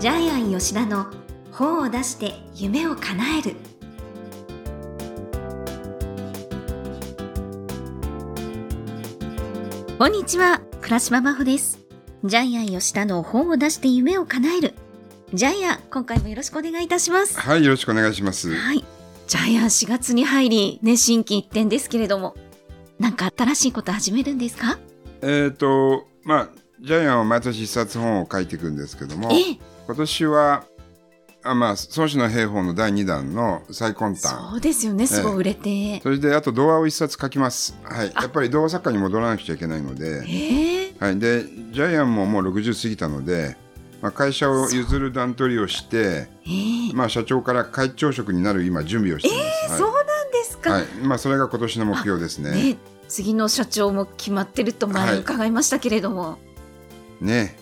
ジャイアン吉田の本を出して夢を叶える。こんにちは倉島真帆です。ジャイアン吉田の本を出して夢を叶える。ジャイアン今回もよろしくお願いいたします。はい、よろしくお願いします。はい。ジャイアン4月に入りね心機一転ですけれどもなんか新しいこと始めるんですか？えっ、と、まあ、ジャイアンは毎年一冊本を書いていくんですけども、ええ今年は、あまあ、孫子の兵法の第2弾の最根端。そうですよねすごい売れて、それで、あと童話を一冊書きます。はい。やっぱり童話作家に戻らなくちゃいけないので、ええはい。で、ジャイアンももう60過ぎたので、まあ、会社を譲る段取りをして、ええまあ、社長から会長職になる今、準備をしています。そうなんですか、はい。はい。まあ、それが今年の目標ですね。ね次の社長も決まってると前に伺いましたけれどもね。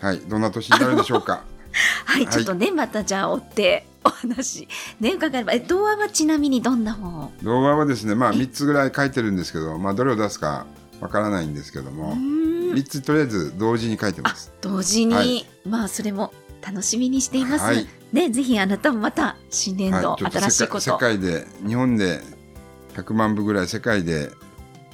はい。どんな年になるでしょうか？はい、はいちょっとねまたじゃあ追ってお話ね伺えばえ童話はちなみにどんな本を？動画はですね、まあ、3つぐらい書いてるんですけど、まあ、どれを出すかわからないんですけどうも、ーん3つとりあえず同時に書いてます。同時に、はいまあそれも楽しみにしています、はいねぜひあなたもまた新年度、新しいこと世界世界で、日本で100万部ぐらい、世界で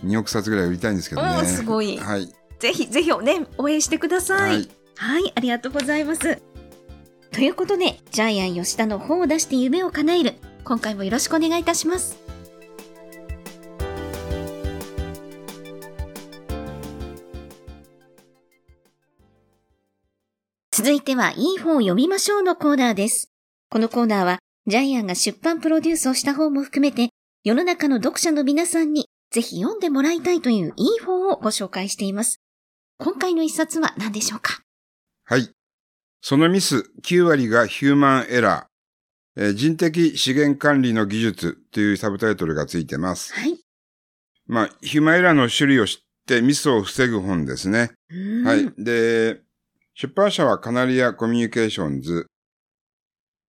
2億冊ぐらい売りたいんですけどね。すごいはい。ぜひぜひね応援してくださいはい。はい、ありがとうございます。ということで、ジャイアン吉田の本を出して夢を叶える。今回もよろしくお願いいたします。続いては、いい本を読みましょうのコーナーです。このコーナーは、ジャイアンが出版プロデュースをした本も含めて、世の中の読者の皆さんにぜひ読んでもらいたいといういい本をご紹介しています。今回の一冊は何でしょうか？はい。そのミス9割がヒューマンエラー。えー人的資源管理の技術というサブタイトルがついてます。はい。まあ、ヒューマンエラーの種類を知ってミスを防ぐ本ですね。ははい。。で、出版社はカナリアコミュニケーションズ。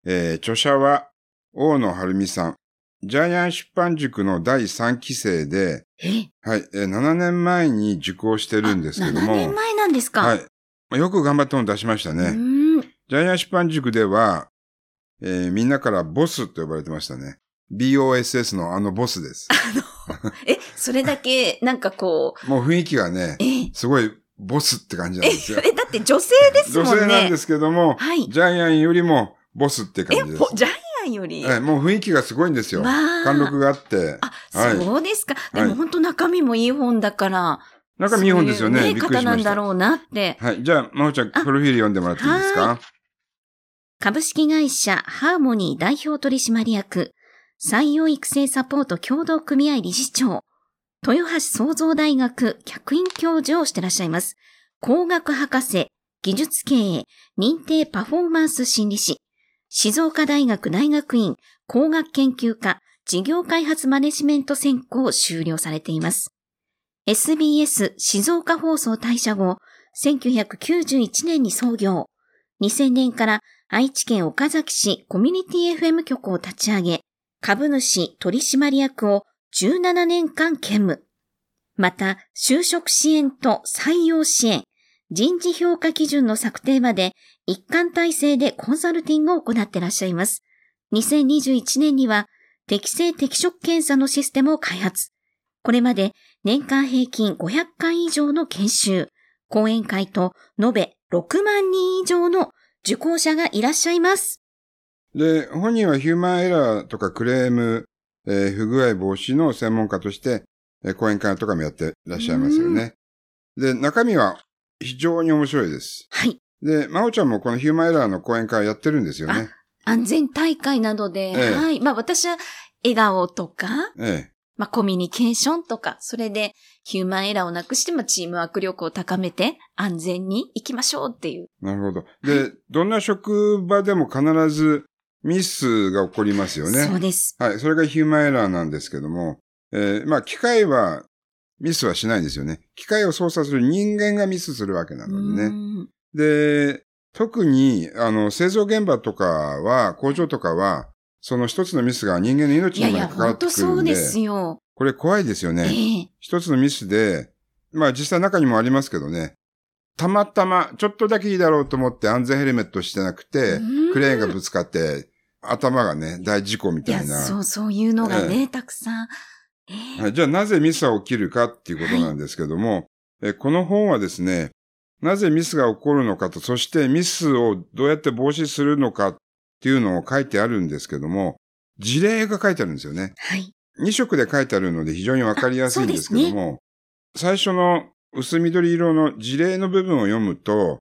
えー著者は大野晴美さん。ジャイアン出版塾の第3期生で、え、はい、えー7年前に受講してるんですけど7も、年前なんですか？はい。まあよく頑張って本出しましたうね。ジャイアン出版塾では、えーみんなからボスと呼ばれてましたね。BOSS のあのボスです。え、それだけ、なんかこう、もう雰囲気がね、え、すごいボスって感じなんえ、ですよ。えだって女性ですもんね。女性なんですけども、はい。ジャイアンよりもボスって感え、じですほ。ジャイアンより。はい、もう雰囲気がすごいんですよ。貫禄があって。あ、はいそうですか。ではいも本当中身もいい本だから。なんか見本ですよね。いうびっくり方なん。だろうなって。はい。じゃあ、まほちゃん、プあロフィール読んでもらっていいですか？株式会社ハーモニー代表取締役、採用育成サポート協同組合理事長、豊橋創造大学客員教授をしてらっしゃいます。工学博士、技術経営、認定パフォーマンス心理士、静岡大学大学院工学研究科事業開発マネジメント専攻を修了されています。SBS 静岡放送退社後、1991年に創業。2000年から愛知県岡崎市コミュニティ FM 局を立ち上げ、株主取締役を17年間兼務。また、就職支援と採用支援、人事評価基準の策定まで一貫体制でコンサルティングを行っていらっしゃいます。2021年には適正適職検査のシステムを開発。これまで年間平均500回以上の研修、講演会と延べ6万人以上の受講者がいらっしゃいます。で、本人はヒューマンエラーとかクレーム、えー不具合防止の専門家として、えー講演会とかもやってらっしゃいますよね。で、中身は非常に面白いです。はい。で、まおちゃんもこのヒューマンエラーの講演会をやってるんですよね。安全大会などで、ええはい。まあ私は笑顔とか、えまあコミュニケーションとか、それでヒューマンエラーをなくして、まあチームワーク力を高めて安全に行きましょうっていう。え。なるほど。で、どんな職場でも必ずミスが起こりますよそうね。です。はい。それがヒューマンエラーなんですけども、えーまあ、機械はミスはしないんですよね。機械を操作する人間がミスするわけなのでね。ね。で、特に、あの、製造現場とかは、工場とかは、その一つのミスが人間の命いやいや、にまで関わ本当ってくるんで、そうですよ。これ怖いですよえね。え一つのミスで、まあ実際中にもありますけどね、たまたま、ちょっとだけいいだろうと思って安全ヘルメットしてなくて、うんクレーンがぶつかって、頭がね、大事故みいや、たいな。そう、そういうのがね、えたくさん。えーはい、じゃあなぜミスは起きるかっていうことなんですけども、えこの本はですね、なぜミスが起こるのかと、そしてミスをどうやって防止するのかっていうのを書いてあるんですけども、事例が書いてあるんですよね。はい。2色で書いてあるので非常にわかりやすいんですけども、最初の薄緑色の事例の部分を読むと、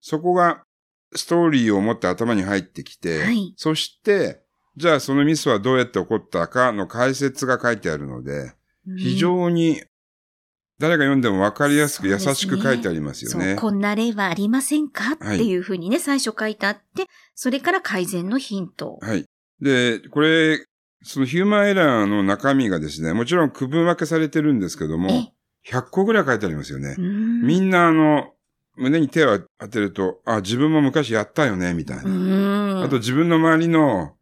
そこがストーリーを持って頭に入ってきて、はいそして、じゃあそのミスはどうやって起こったかの解説が書いてあるので、非常に誰が読んでもわかりやすく優しく書いてありますよそう、ね。こんな例はありませんか？はいっていうふうにね、最初書いてあって、それから改善のヒント。はい。で、これ、そのヒューマンエラーの中身がですね、もちろん区分分けされてるんですけども、え、100個ぐらい書いてありますよねう。んみんなあの、胸に手を当てると、あ、自分も昔やったよね、みたいな。うん。あと自分の周りの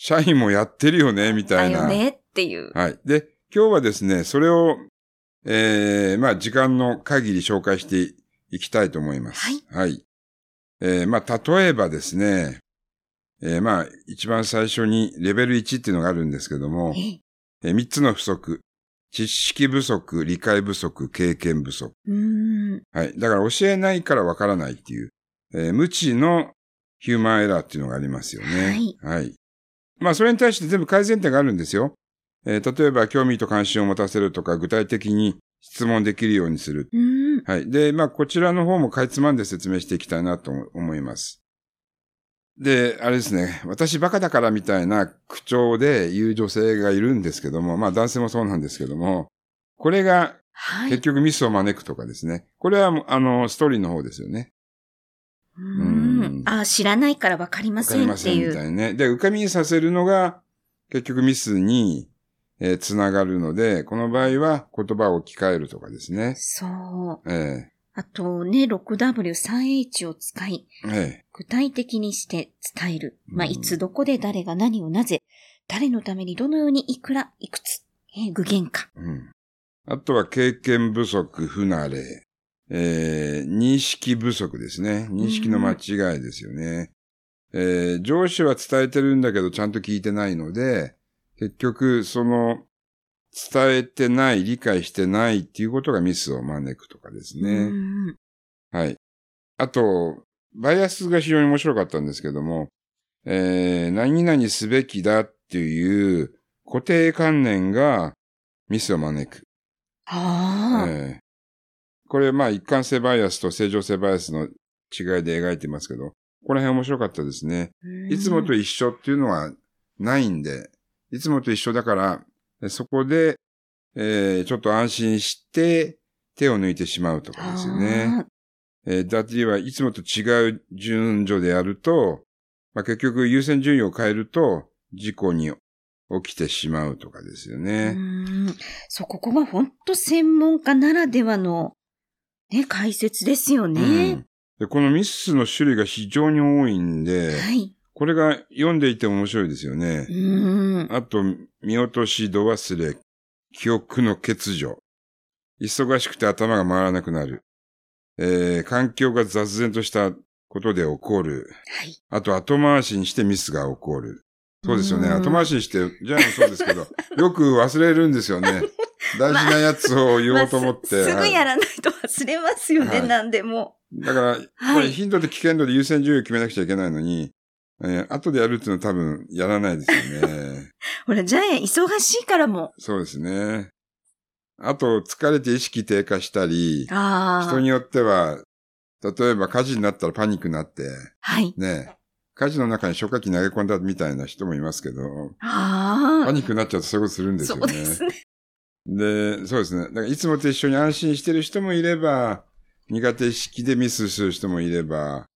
社員もやってるよね、みたいな。だよねっていう。はい。で、今日はですね、それを、えー、まあ、時間の限り紹介していきたいと思います。はい。はい。えー、まあ、例えばですね、えー、まあ、一番最初にレベル1っていうのがあるんですけども、え、えー、3つの不足。知識不足、理解不足、経験不足。うん。はい。だから教えないからわからないっていう、えー無知のヒューマンエラーっていうのがありますよね。はい。まあ、それに対して全部改善点があるんですよ。えー例えば、興味と関心を持たせるとか、具体的に質問できるようにする。うん。はい。で、まあ、こちらの方もかいつまんで説明していきたいなと思います。で、あれですね。私バカだからみたいな口調で言う女性がいるんですけども、まあ男性もそうなんですけども、これがはい。結局ミスを招くとかですね。これは、あの、ストーリーの方ですよね。ううんん。あ、知らないからわかりまわかせりませんっていう。たいね。で、浮かびにさせるのが、結局ミスに、えーつながるので、この場合は言葉を置き換えるとかですね。そう。えあとね、6W3H を使い、ええ具体的にして伝える。まあ、うんいつどこで誰が何をなぜ、誰のためにどのようにいくら、いくつ、えー具現化。えうん。あとは経験不足、不慣れ、えー認識不足ですね。認識の間違いですよね。えー上司は伝えてるんだけどちゃんと聞いてないので、結局、その、伝えてない、理解してないっていうことがミスを招くとかですね。うんはい。あと、バイアスが非常に面白かったんですけども、えー、何々すべきだっていう固定観念がミスを招く。ああ、えーこれ、まあ、一貫性バイアスと正常性バイアスの違いで描いてますけど、ここら辺面白かったですね。うんいつもと一緒っていうのはないんで、いつもと一緒だから、えそこで、えーちょっと安心して手を抜いてしまうとかですよね。えー、ダッティはいつもと違う順序でやると、まあ、結局優先順位を変えると事故に起きてしまうとかですよね。うんそう、ここが本当専門家ならではの、ね、解説ですようねん。でこのミスの種類が非常に多いんで、はい。これが読んでいて面白いですよね。うん。あと、見落とし、度忘れ、記憶の欠如。忙しくて頭が回らなくなる。えー、環境が雑然としたことで起こる。はい。あと、後回しにしてミスが起こる。そうですよね。うん後回しにして、ジャイアンもそうですけど、よく忘れるんですよね。大事なやつを言おうと思って。まあす すぐはいやらないと忘れますよね、はい何でも。だから、これ頻度と危険度で優先順位を決めなくちゃいけないのに、えー後でやるっていうのは多分やらないですよね。ほら、ジャイアン忙しいからも。そうですね。あと、疲れて意識低下したり。人によっては、例えば火事になったらパニックになって、はい。ね、火事の中に消火器投げ込んだみたいな人もいますけど、ああ。パニックになっちゃうとそういうことするんですよね。そうですね。で、そうですね。だからいつもと一緒に安心してる人もいれば、苦手意識でミスする人もいれば、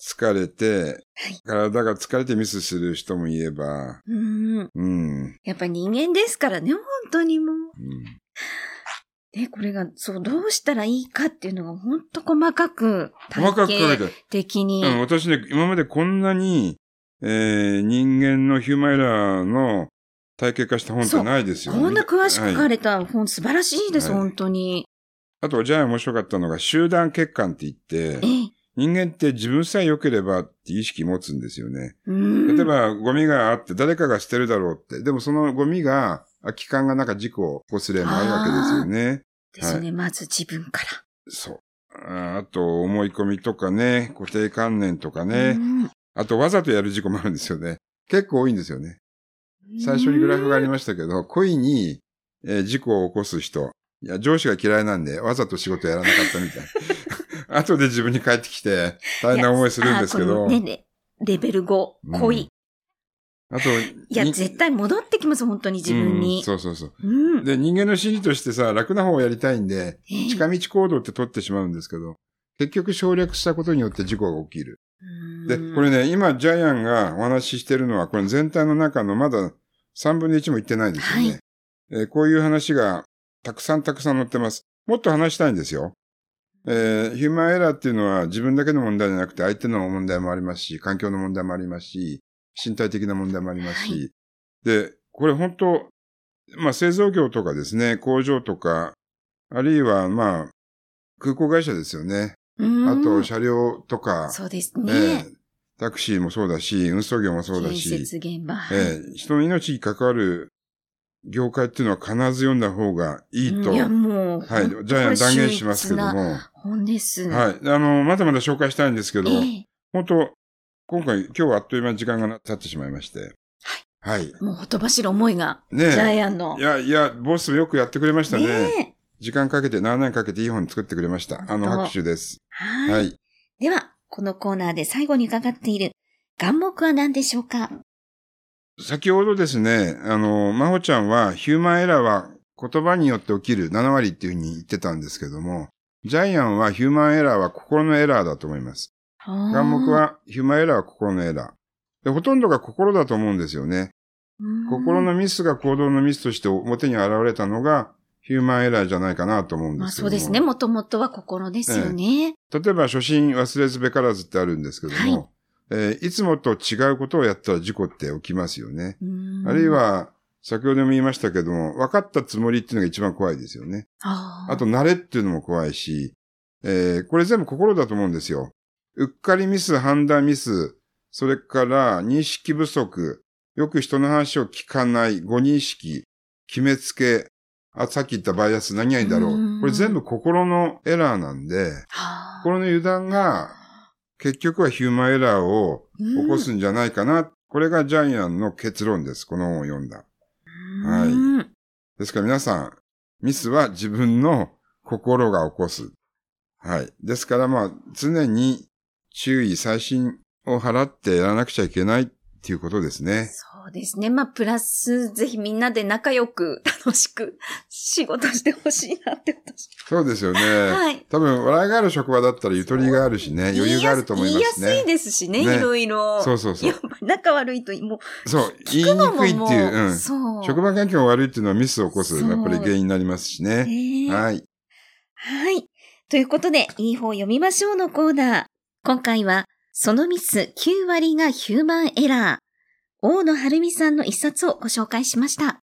疲れて、体が疲れてミスする人もいれば、うん。うん。やっぱ人間ですからね、本当にもう。うんね、これが、そう、どうしたらいいかっていうのが本当細かく、細かくてる。的に。うん、私ね、今までこんなに、えー、人間のヒューマンエラーの体系化した本ってないですよね。こんな詳しく書かれれた本素晴らしいです、はい本当に。あと、ジャイアン面白かったのが、集団欠陥って言って、ええ。人間って自分さえ良ければって意識持つんですよね。うん例え、ば、ゴミがあって誰かが捨てるだろうって。でもそのゴミが、空き缶がなんか事故を起こす例もあるわけですよね。ですね、まず自分から。そう。ああと、思い込みとかね、固定観念とかね。うんあと、わざとやる事故もあるんですよね。結構多いんですよね。最初にグラフがありましたけど、故意に、えー事故を起こす人。いや、上司が嫌いなんで、わざと仕事やらなかったみたい。後で自分に帰ってきて、大変な思いするんですけど。いやあこのねレ、レベル5、濃い。あと、いや、に絶対戻ってきます、本当に自分うんに。そうそうそう。うん。で、人間の心理としてさ、楽な方をやりたいんで、ええ近道行動って取ってしまうんですけど、結局省略したことによって事故が起きる。で、うんこれね、今、ジャイアンがお話ししてるのは、これ全体の中のまだ3分の1もいってないですよね。はいえーこういう話がたくさんたくさん載ってます。もっと話したいんですよ。えーヒューマンエラーっていうのは自分だけの問題じゃなくて相手の問題もありますし、環境の問題もありますし、身体的な問題もありますし、はいで、これ本当、まあ製造業とかですね、工場とか、あるいはまあ、空港会社ですよね。うんあと車両とか、そうですえね。えタクシーもそうだし、運送業もそうだ建し、設現場。はいええ人の命に関わる業界っていうのは必ず読んだ方がいいと、いや、もう。はい、ジャイアン断言しますけども、は本です。い、あの、まだまだ紹介したいんですけど、ええ本当今回、今日はあっという間に時間が経ってしまいまして、はい。もうほとばしる思いが、ねジャえ。イアンの。いや、いや、ボスよくやってくれましたね。ねえ時間かけて、7年かけていい本作ってくれました。あの、拍手です。はい。はい。では、このコーナーで最後に伺っている願目は何でしょうか？先ほどですね、あの、まほちゃんは、ヒューマンエラーは言葉によって起きる7割っていうふうに言ってたんですけども、ジャイアンはヒューマンエラーは心のエラーだと思います。眼願目、は、ヒューマンエラーは心のエラー。で、ほとんどが心だと思うんですよね。うん心のミスが行動のミスとして表に現れたのが、ヒューマンエラーじゃないかなと思うんまあですけども。そうですね。もともとは心ですよね。例えば、初心忘れずべからずってあるんですけども、はいえーいつもと違うことをやったら事故って起きますよね。うんあるい、は、先ほども言いましたけども、分かったつもりっていうのが一番怖いですよね。あーあと、慣れっていうのも怖いし、えーこれ全部心だと思うんですよ。うっかりミス、判断ミス、それから認識不足、よく人の話を聞かない、誤認識、決めつけ、あ、さっき言ったバイアス何々だろう。これ全部心のエラーなんで、はあ心の油断が結局はヒューマンエラーを起こすんじゃないかな。これがジャイアンの結論です。この本を読んだ。はいうんですから皆さん、ミスは自分の心が起こす。はい。ですからまあ、常に注意、細心を払ってやらなくちゃいけないっていうことですね。そうですね。まあ、プラス、ぜひみんなで仲良く、楽しく仕事してほしいなって私。そうですよね。はい。多分、笑いがある職場だったらゆとりがあるしね、余裕があると思いますね。言いやすいですしね、ねいろいろ。そうそうそうやっぱり仲悪いと、もう、そう、言いにくいってもいう、うん。そう。職場環境が悪いっていうのはミスを起こす、やっぱり原因になりますしね。ねえはい。はい。ということで、いい方読みましょうのコーナー。今回は、そのミス9割がヒューマンエラー。大野晴美さんの一冊をご紹介しました。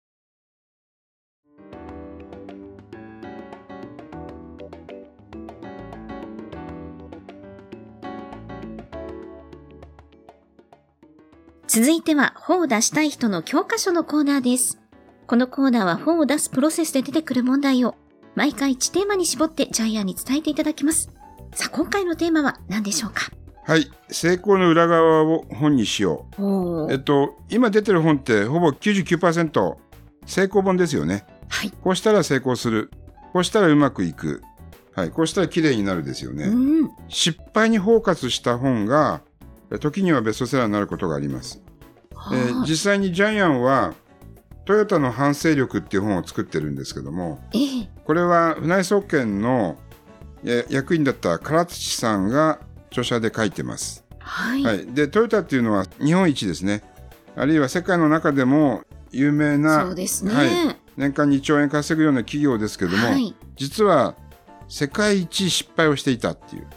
続いては、本を出したい人の教科書のコーナーです。このコーナーは本を出すプロセスで出てくる問題を毎回1テーマに絞ってジャイアンに伝えていただきます。さあ、今回のテーマは何でしょうか？はい。成功の裏側を本にしよう。えっと、今出てる本ってほぼ99%成功本ですよね。はい。こうしたら成功する。こうしたらうまくいく。はい。こうしたら綺麗になるですよね。うん。失敗にフォーカスした本が、時にはベストセラーになることがあります。えーはあ実際にジャイアンは、トヨタの反省力っていう本を作ってるんですけども、ええ。これは船井総研のや役員だった唐土さんが著者で書いてます。はい。はい。で、トヨタっていうのは日本一ですね。あるいは世界の中でも有名なそうですね。はい年間2兆円稼ぐような企業ですけども、はい実は世界一失敗をしていたっていう。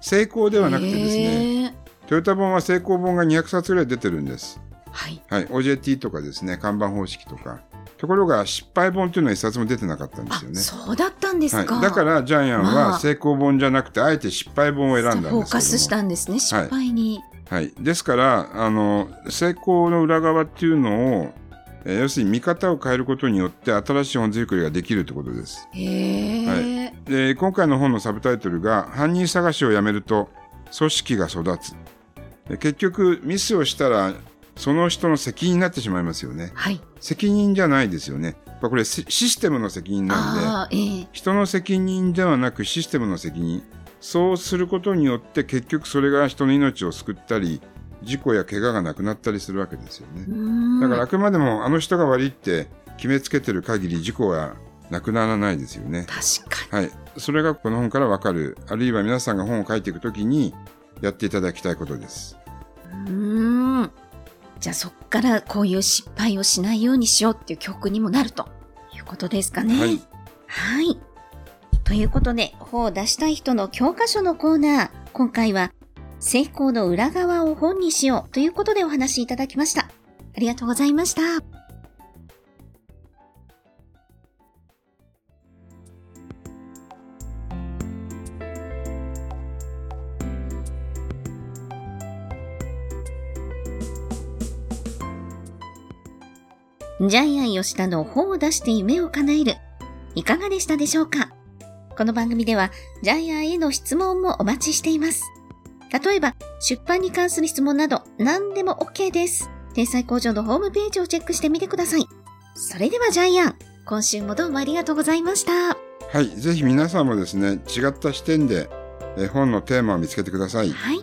成功ではなくてですね、トヨタ本は成功本が200冊ぐらい出てるんです。はい。はい。OJT とかですね、看板方式とか。ところが失敗本というのは一冊も出てなかったんですよね。そうだったんですか。はい、だからジャイアンまあは成功本じゃなくてあえて失敗本を選んだんですフォーカスしたんですね、失敗に。はい。ですから、あの、成功の裏側っていうのを、えー要するに見方を変えることによって新しい本作りができるってことです。へえ、で、今回の本のサブタイトルが、犯人探しをやめると組織が育つ。で結局、ミスをしたら、その人の責任になってしまいますよね。はい。責任じゃないですよね。これシシステムの責任なので、ええ人の責任ではなくシステムの責任。そうすることによって結局それが人の命を救ったり、事故や怪我がなくなったりするわけですよね。だからあくまでもあの人が悪いって決めつけてる限り事故はなくならないですよね。確かに。はい。それがこの本からわかる。あるいは皆さんが本を書いていくときにやっていただきたいことです。うーん。じゃあそっからこういう失敗をしないようにしようっていう教訓にもなるということですかね。はい。はい。ということで、本を出したい人の教科書のコーナー。今回は、成功の裏側を本にしようということでお話しいただきました。ありがとうございました。ジャイアン吉田の本を出して夢を叶える。いかがでしたでしょうか？この番組では、ジャイアンへの質問もお待ちしています。例えば、出版に関する質問など、何でも OK です。天才工場のホームページをチェックしてみてください。それではジャイアン、今週もどうもありがとうございました。はい。ぜひ皆さんもですね、違った視点でえー本のテーマを見つけてください。はい。